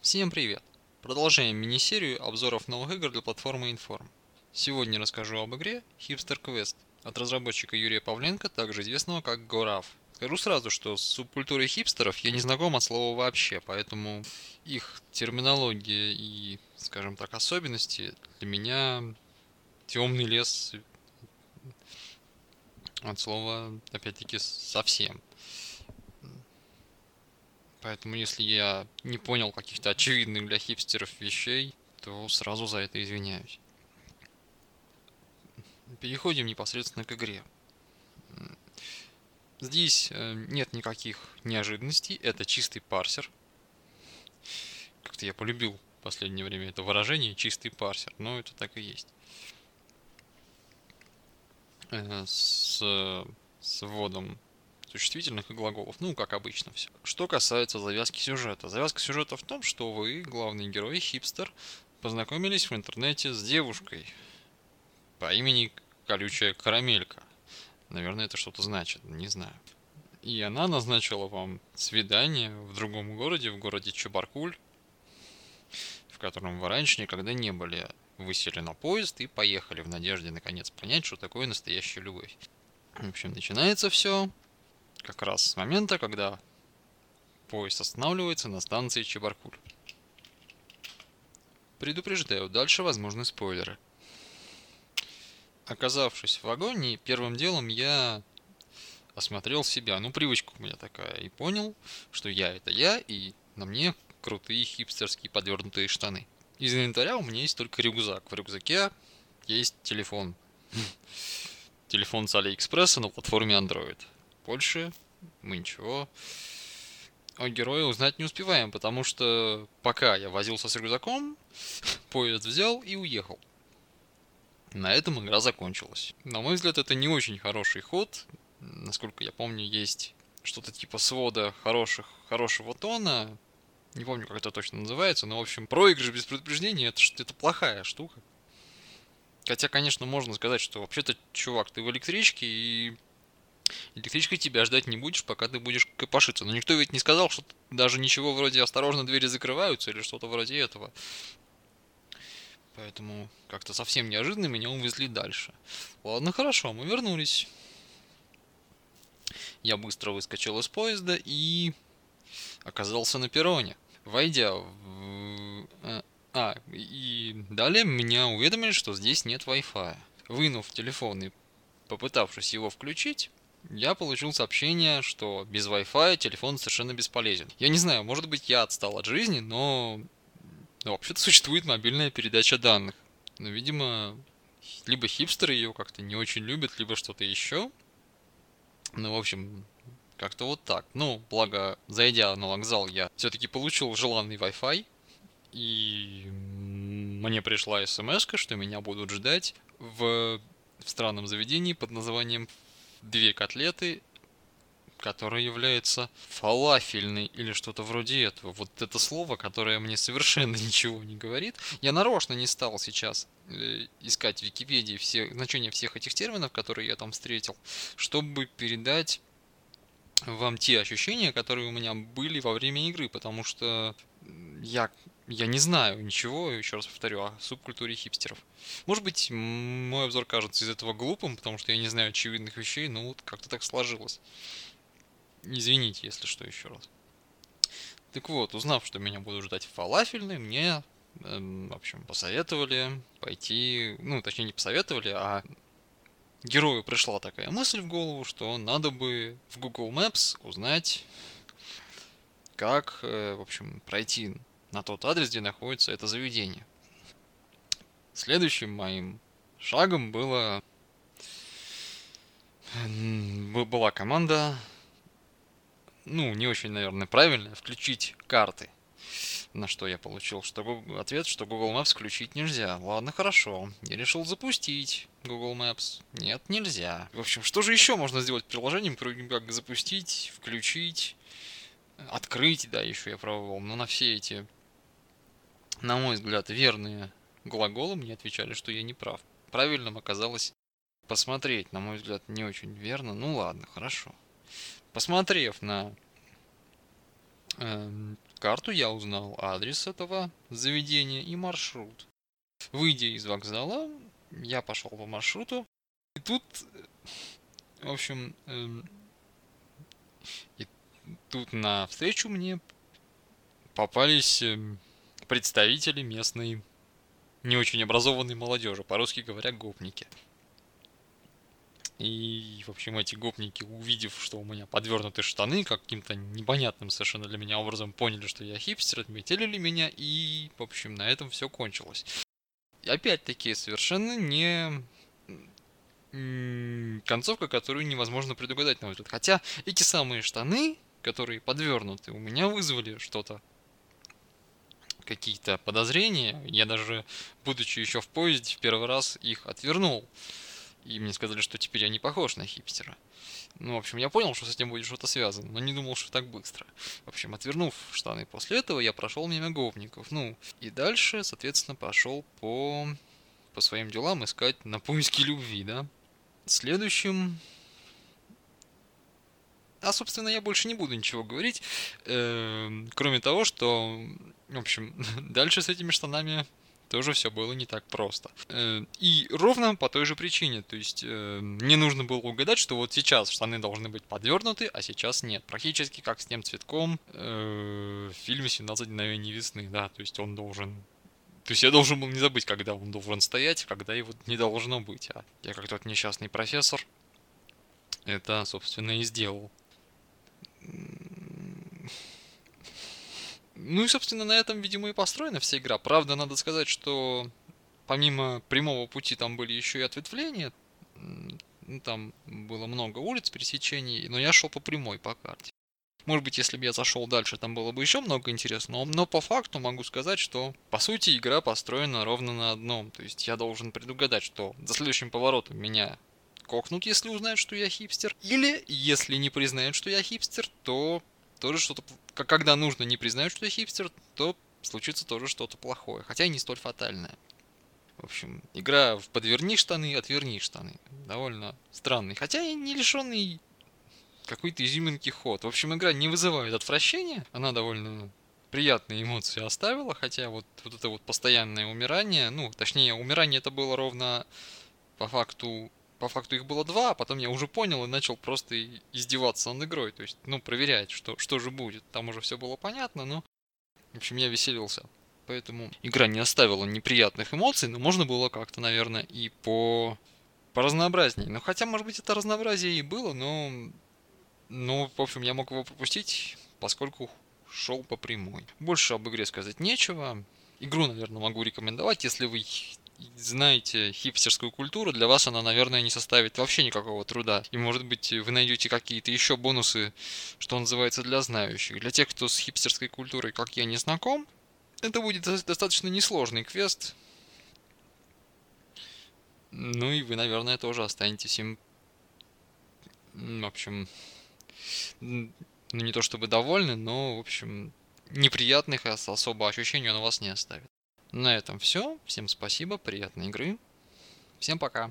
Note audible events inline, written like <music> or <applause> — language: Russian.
Всем привет! Продолжаем мини-серию обзоров новых игр для платформы Inform. Сегодня расскажу об игре Hipster Quest от разработчика Юрия Павленко, также известного как Горав. Скажу сразу, что с субкультурой хипстеров я не знаком от слова вообще, поэтому их терминология и, скажем так, особенности для меня темный лес от слова, опять-таки, совсем. Поэтому если я не понял каких-то очевидных для хипстеров вещей, то сразу за это извиняюсь. Переходим непосредственно к игре. Здесь э, нет никаких неожиданностей, это чистый парсер. Как-то я полюбил в последнее время это выражение чистый парсер, но это так и есть. Э, с, с вводом существительных и глаголов. Ну, как обычно все. Что касается завязки сюжета. Завязка сюжета в том, что вы, главный герой, хипстер, познакомились в интернете с девушкой по имени Колючая Карамелька. Наверное, это что-то значит, не знаю. И она назначила вам свидание в другом городе, в городе Чебаркуль, в котором вы раньше никогда не были. Вы сели на поезд и поехали в надежде наконец понять, что такое настоящая любовь. В общем, начинается все как раз с момента, когда поезд останавливается на станции Чебаркуль. Предупреждаю, дальше возможны спойлеры. Оказавшись в вагоне, первым делом я осмотрел себя. Ну, привычка у меня такая. И понял, что я это я, и на мне крутые хипстерские подвернутые штаны. Из инвентаря у меня есть только рюкзак. В рюкзаке есть телефон. <laughs> Телефон с Алиэкспресса на платформе Android. Больше мы ничего о герое узнать не успеваем, потому что пока я возился с рюкзаком, <laughs> поезд взял и уехал. На этом игра закончилась. На мой взгляд, это не очень хороший ход. Насколько я помню, есть что-то типа свода хороших, хорошего тона. Не помню, как это точно называется, но, в общем, проигрыш без предупреждения это, это плохая штука. Хотя, конечно, можно сказать, что вообще-то, чувак, ты в электричке и Электричкой тебя ждать не будешь, пока ты будешь копошиться. Но никто ведь не сказал, что даже ничего вроде «осторожно, двери закрываются» или что-то вроде этого. Поэтому как-то совсем неожиданно меня увезли дальше. Ладно, хорошо, мы вернулись. Я быстро выскочил из поезда и оказался на перроне. Войдя в... Э, а, и далее меня уведомили, что здесь нет Wi-Fi. Вынув телефон и попытавшись его включить, я получил сообщение, что без Wi-Fi телефон совершенно бесполезен. Я не знаю, может быть я отстал от жизни, но ну, вообще-то существует мобильная передача данных. Но, видимо, либо хипстеры ее как-то не очень любят, либо что-то еще. Ну, в общем, как-то вот так. Ну, благо, зайдя на вокзал, я все-таки получил желанный Wi-Fi. И мне пришла смс что меня будут ждать в, в странном заведении под названием две котлеты, которая является фалафельной или что-то вроде этого. Вот это слово, которое мне совершенно <laughs> ничего не говорит. Я нарочно не стал сейчас э, искать в Википедии все, значения всех этих терминов, которые я там встретил, чтобы передать вам те ощущения, которые у меня были во время игры, потому что я я не знаю ничего, еще раз повторю, о субкультуре хипстеров. Может быть, мой обзор кажется из этого глупым, потому что я не знаю очевидных вещей, но вот как-то так сложилось. Извините, если что, еще раз. Так вот, узнав, что меня будут ждать фалафельные, мне, эм, в общем, посоветовали пойти, ну, точнее, не посоветовали, а герою пришла такая мысль в голову, что надо бы в Google Maps узнать, как, э, в общем, пройти на тот адрес, где находится это заведение. Следующим моим шагом было была команда, ну, не очень, наверное, правильная, включить карты. На что я получил что ответ, что Google Maps включить нельзя. Ладно, хорошо. Я решил запустить Google Maps. Нет, нельзя. В общем, что же еще можно сделать приложением, кроме как запустить, включить, открыть, да, еще я пробовал. Но на все эти на мой взгляд, верные глаголы мне отвечали, что я не прав. Правильным оказалось посмотреть, на мой взгляд, не очень верно. Ну ладно, хорошо. Посмотрев на э, карту, я узнал адрес этого заведения и маршрут. Выйдя из вокзала, я пошел по маршруту. И тут, в общем, эм, и тут на встречу мне попались эм, представители местной не очень образованной молодежи, по-русски говоря, гопники. И, в общем, эти гопники, увидев, что у меня подвернуты штаны, каким-то непонятным совершенно для меня образом поняли, что я хипстер, отметили ли меня, и, в общем, на этом все кончилось. Опять-таки, совершенно не концовка, которую невозможно предугадать, на мой взгляд. Хотя эти самые штаны, которые подвернуты, у меня вызвали что-то какие-то подозрения. Я даже, будучи еще в поезде, в первый раз их отвернул. И мне сказали, что теперь я не похож на хипстера. Ну, в общем, я понял, что с этим будет что-то связано, но не думал, что так быстро. В общем, отвернув штаны после этого, я прошел мимо гопников. Ну, и дальше, соответственно, пошел по, по своим делам искать на поиски любви, да. Следующим... А, собственно, я больше не буду ничего говорить, э, кроме того, что, в общем, <laughs> дальше с этими штанами тоже все было не так просто. Э, и ровно по той же причине. То есть э, мне нужно было угадать, что вот сейчас штаны должны быть подвернуты, а сейчас нет. Практически как с тем цветком э, в фильме «17 мгновений весны». Да, то есть он должен то есть я должен был не забыть, когда он должен стоять, когда его не должно быть. А я как тот несчастный профессор это, собственно, и сделал. Ну и, собственно, на этом, видимо, и построена вся игра. Правда, надо сказать, что помимо прямого пути там были еще и ответвления. Ну, там было много улиц, пересечений, но я шел по прямой, по карте. Может быть, если бы я зашел дальше, там было бы еще много интересного, но по факту могу сказать, что по сути игра построена ровно на одном. То есть я должен предугадать, что за следующим поворотом меня кокнут, если узнают, что я хипстер. Или, если не признают, что я хипстер, то тоже что-то... Когда нужно не признать, что я хипстер, то случится тоже что-то плохое. Хотя и не столь фатальное. В общем, игра в подверни штаны, отверни штаны. Довольно странный. Хотя и не лишенный какой-то изюминки ход. В общем, игра не вызывает отвращения. Она довольно приятные эмоции оставила, хотя вот, вот это вот постоянное умирание, ну, точнее, умирание это было ровно по факту по факту их было два, а потом я уже понял и начал просто издеваться над игрой. То есть, ну, проверять, что, что же будет. Там уже все было понятно, но... В общем, я веселился. Поэтому игра не оставила неприятных эмоций, но можно было как-то, наверное, и по... разнообразней. Ну, хотя, может быть, это разнообразие и было, но... Ну, в общем, я мог его пропустить, поскольку шел по прямой. Больше об игре сказать нечего. Игру, наверное, могу рекомендовать, если вы знаете хипстерскую культуру, для вас она, наверное, не составит вообще никакого труда. И, может быть, вы найдете какие-то еще бонусы, что называется, для знающих. Для тех, кто с хипстерской культурой, как я, не знаком, это будет достаточно несложный квест. Ну и вы, наверное, тоже останетесь им... В общем... Ну, не то чтобы довольны, но, в общем, неприятных особо ощущений он у вас не оставит. На этом все. Всем спасибо, приятной игры. Всем пока.